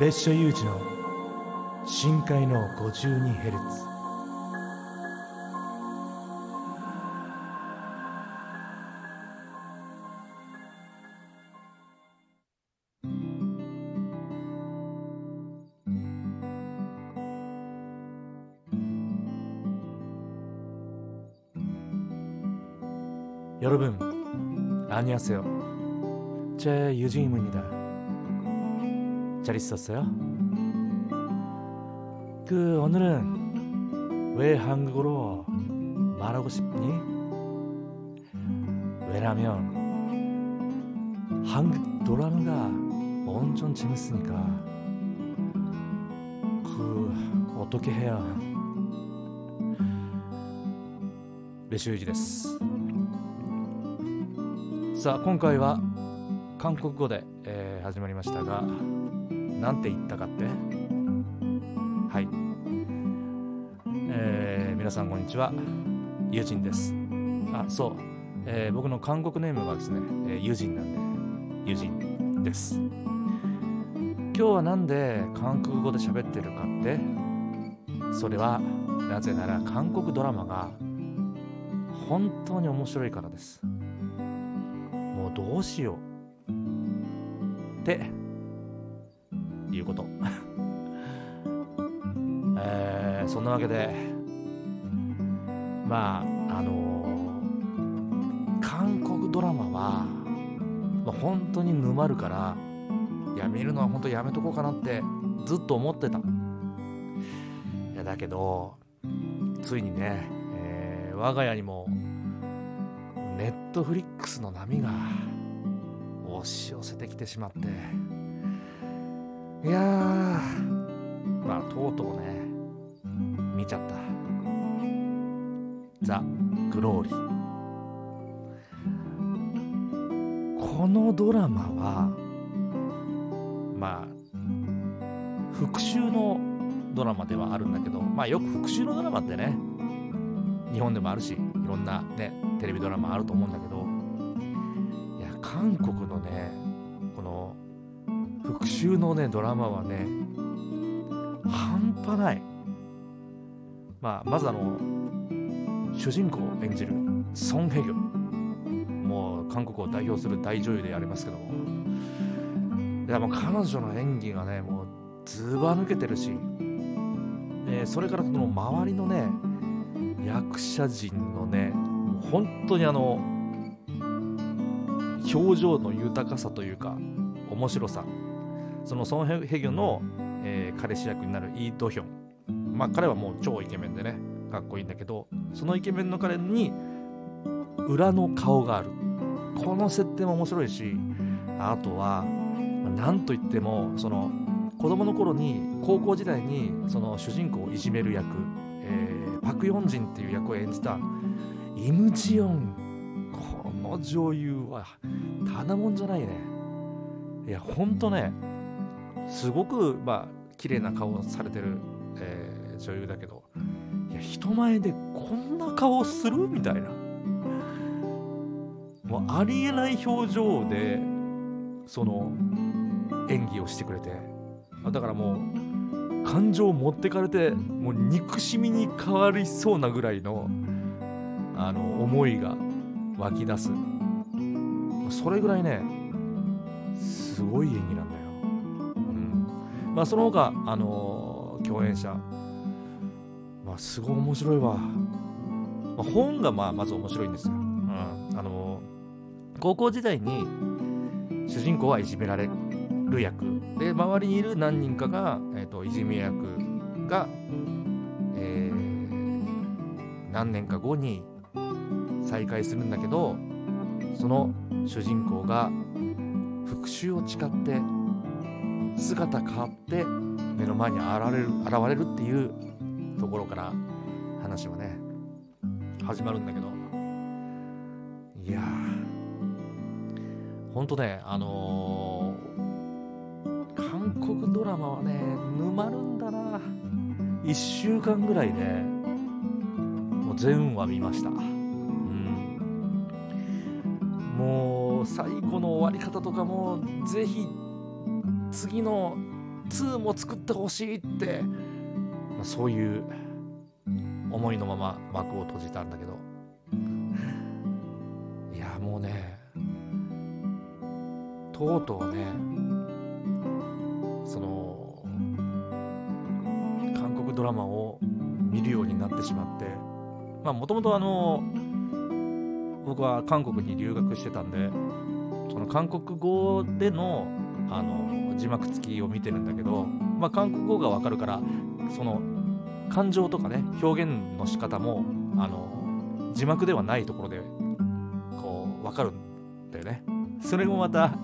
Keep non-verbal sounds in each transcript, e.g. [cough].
別所有事の深海の 52Hz 여러분안녕하세요제유진입니다 잘있었어요그오늘은왜한국어로말하고싶니왜냐면한국드라마가엄청재밌으니까그어떻게해야レシュウジですさあ今回は韓国語で、えー、始まりましたが 何て言ったかって？はい、えー、皆さんこんにちは。ユジンです。あそう、えー、僕の韓国ネームがですね、えー、ユジンなんでユジンです。今日はなんで韓国語で喋ってるかって？それはなぜなら韓国ドラマが本当に面白いからです。もうどうしよう。っていうこと。[laughs] えー、そんなわけでまああのー、韓国ドラマは、まあ、本当に沼るからいや見るのは本当やめとこうかなってずっと思ってた。いやだけどついにね、えー、我が家にもネットフリックスの波が押し寄せてきてしまっていやまあとうとうね見ちゃった。ザ・グローリー。このドラマはまあ復讐のドラマではあるんだけどまあよく復讐のドラマってね日本でもあるしいろんなねテレビドラマあると思うんだけどいや韓国のねこの復讐のねドラマはね半端ない。まあまずあの主人公を演じるソン・ヘギョもう韓国を代表する大女優でありますけども。いやもう彼女の演技がねもうずば抜けてるし、えー、それからその周りのね役者陣のね本当にあの表情の豊かさというか面白さ。そのソン・ヘギョの、えー、彼氏役になるイ・ドヒョンまあ彼はもう超イケメンでねかっこいいんだけどそのイケメンの彼に裏の顔があるこの設定も面白いしあとは何といってもその子供の頃に高校時代にその主人公をいじめる役、えー、パク・ヨンジンっていう役を演じたイムジヨンこの女優はただもんじゃないねいやほんとねすごくまあ綺麗な顔をされてる、えー、女優だけどいや人前でこんな顔する？みたいな。もうありえない表情でその演技をしてくれて。だからもう感情を持ってかれてもう憎しみに変わりそうなぐらいのあの思いが湧き出す。それぐらいねすごい演技なんだよ、うんまあ、その他あの共演者。まあすごい面白いわ、まあ、本がまあまず面白いんですよ、うん、あの高校時代に主人公はいじめられる役。で周りにいる何人かが、えーと、といじめ役が、えー、何年か後に再会するんだけどその主人公が復讐を誓って姿変わって目の前に現れる現れるっていうところから話はね始まるんだけど。いやーほんとねあのー、韓国ドラマはね沼るんだな。1週間ぐらいで、ね、もう全話見ました。もう最後の終わり方とかもぜひ次の2も作ってほしいって、まあ、そういう思いのまま幕を閉じたんだけど。いやもうねとうとうねその韓国ドラマを見るようになってしまって。まあもともとあの僕は韓国に留学してたんでその韓国語でのあの字幕付きを見てるんだけど、まあ、韓国語がわかるからその感情とかね表現の仕方もあの字幕ではないところでこうわかるんだよね。それもまた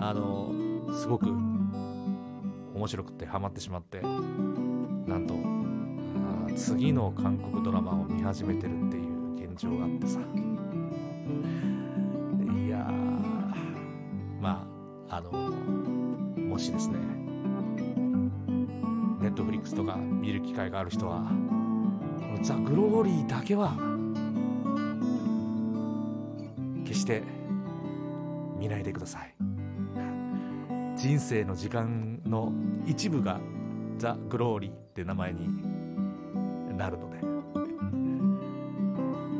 あのすごく面白くてハマってしまってなんと次の韓国ドラマを見始めてるっていう現状があってさ。あのもしですねネットフリックスとか見る機会がある人はこのザ・グローリーだけは決して見ないでください。人生の時間の一部がザ・グローリーって名前になるので、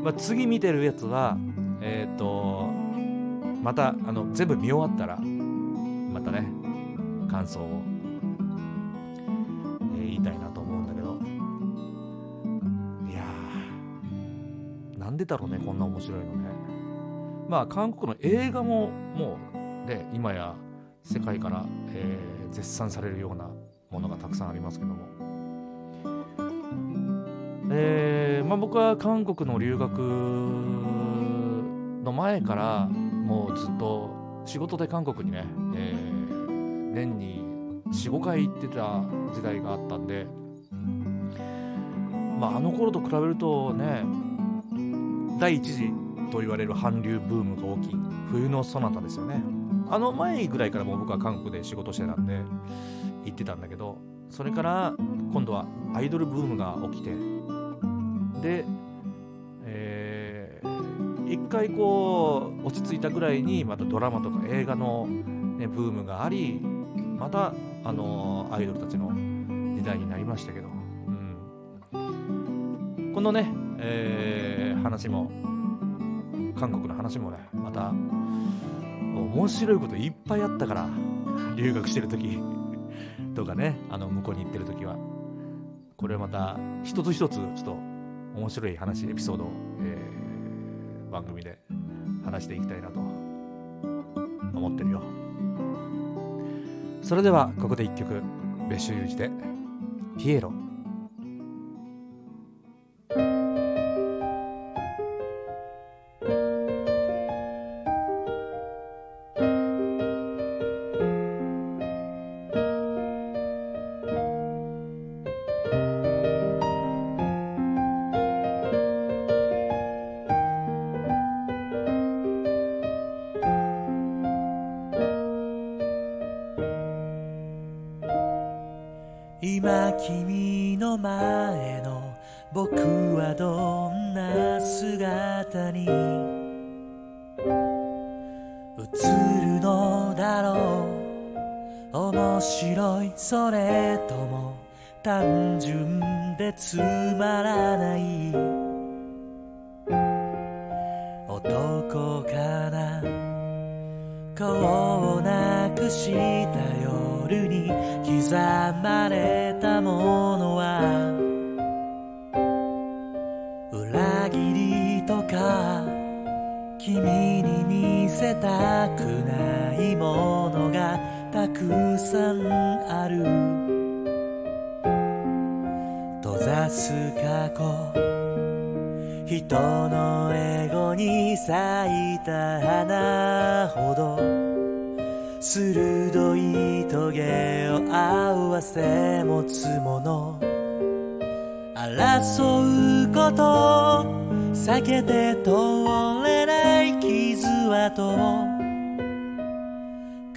まあ、次見てるやつはえっ、とまたあの全部見終わったらまたね感想を、えー言いたいなと思うんだけど。いやーなんでだろうねこんな面白いのね。まあ韓国の映画ももうね今や世界から、えー絶賛されるようなものがたくさんありますけども。えーまあ、僕は韓国の留学の前からもうずっと仕事で韓国にね、えー年に45回行ってた時代があったんで、まあ、あの頃と比べるとね第一次と言われる韓流ブームが大きい冬のソナタですよね。あの前ぐらいからもう僕は韓国で仕事してたんで行ってたんだけどそれから今度はアイドルブームが起きてで、一回こう落ち着いたぐらいにまたドラマとか映画の、ね、ブームがありまたあのアイドルたちの時代になりましたけど、うん、このね、えー話も韓国の話もねまた面白いこといっぱいあったから留学してる時 [laughs] とかねあの向こうに行ってる時は。これまた一つ一つちょっと面白い話エピソードを、えー番組で話していきたいなと思ってるよ。それではここで一曲。別所有事で「ピエロ」君の前の僕はどんな姿に？映るのだろう。面白いそれとも単純でつまらない？男かな？顔をなくした夜に刻まれたものは裏切りとか君に見せたくないものがたくさんある。閉ざす過去人のエゴに咲いた花ほど。鋭いトゲを合わせ持つもの。争うこと避けて通れない傷跡を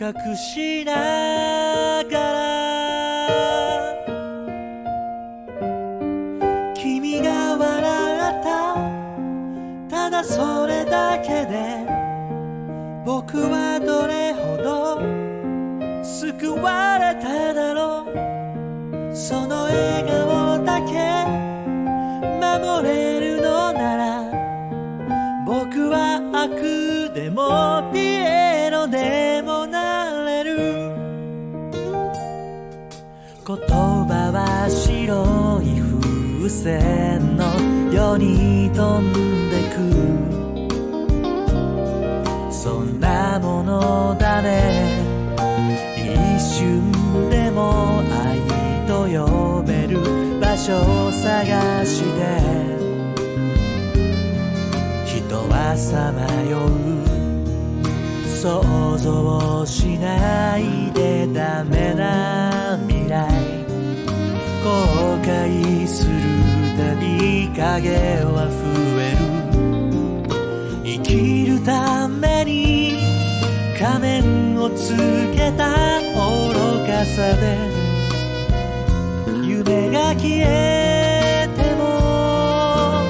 隠しながら君が笑った。ただそれだけで僕はどれほど救われただろう。その笑顔だけ。守れるのなら。僕は悪でもピエロでもなれる。言葉は白い風船のように飛んでく。所を探して人はさまよう想像しないでダメな未来後悔するたび影は増える生きるために仮面をつけた愚かさで。が消えても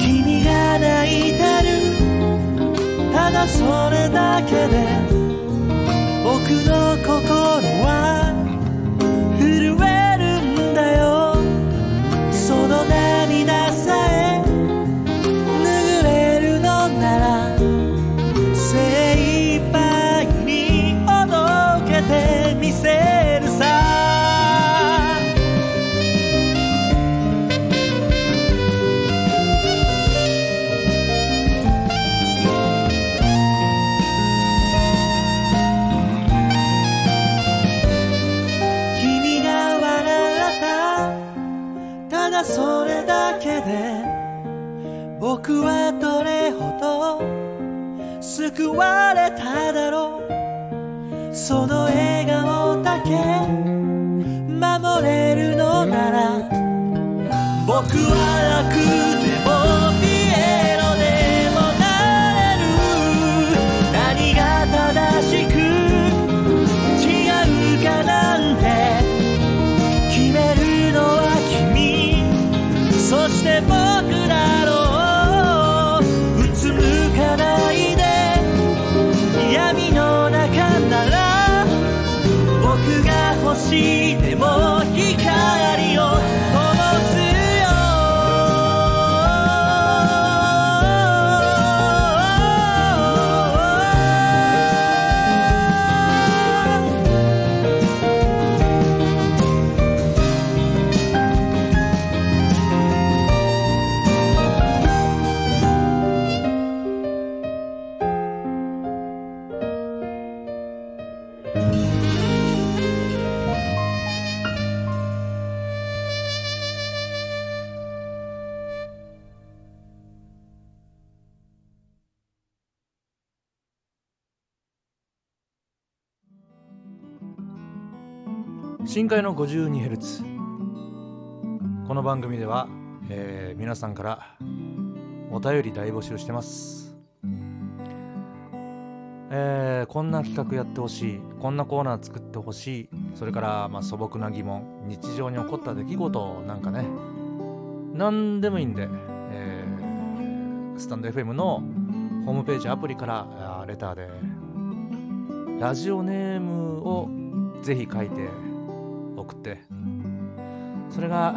君が泣いてるただそれだけで僕の心はどれほど救われただろう。その笑顔だけ守れるのなら僕は楽が深海の 52Hz この番組では、えー皆さんからお便り大募集してます、えーこんな企画やってほしい。こんなコーナー作ってほしい。それから、まあ、素朴な疑問。日常に起こった出来事。なんかね。何でもいいんで、えースタンド FM のホームページアプリからレターで。ラジオネームをぜひ書いて送って。それが、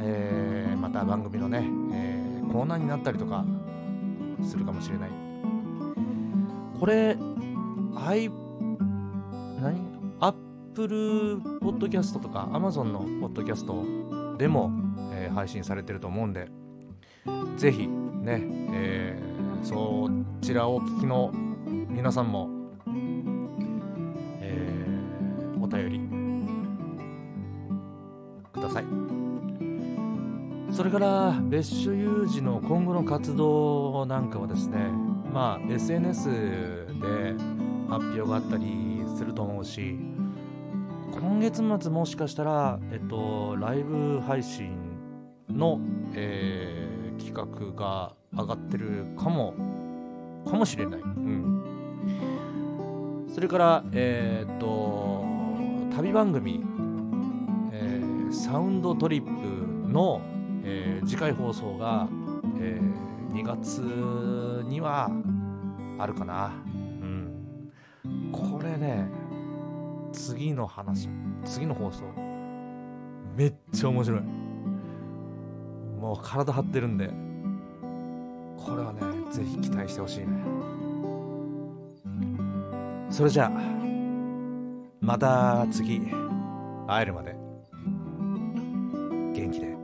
えーまた番組のね、えーコーナーになったりとかするかもしれない。これ i 何？アップルポッドキャストとか Amazon のポッドキャストでも、えー配信されてると思うんでぜひね、えーそちらをお聞きの皆さんも、えーお便りそれから別所有事の今後の活動なんかはですねまあ SNS で発表があったりすると思うし今月末もしかしたらえっとライブ配信の、えー企画が上がってるかもかもしれない、うん、それからえーっと旅番組、えーサウンドトリップの、えー次回放送が、えー2月にはあるかな、うん、これね次の話次の放送めっちゃ面白い。もう体張ってるんでこれはねぜひ期待してほしいね。それじゃあまた次会えるまで元気で。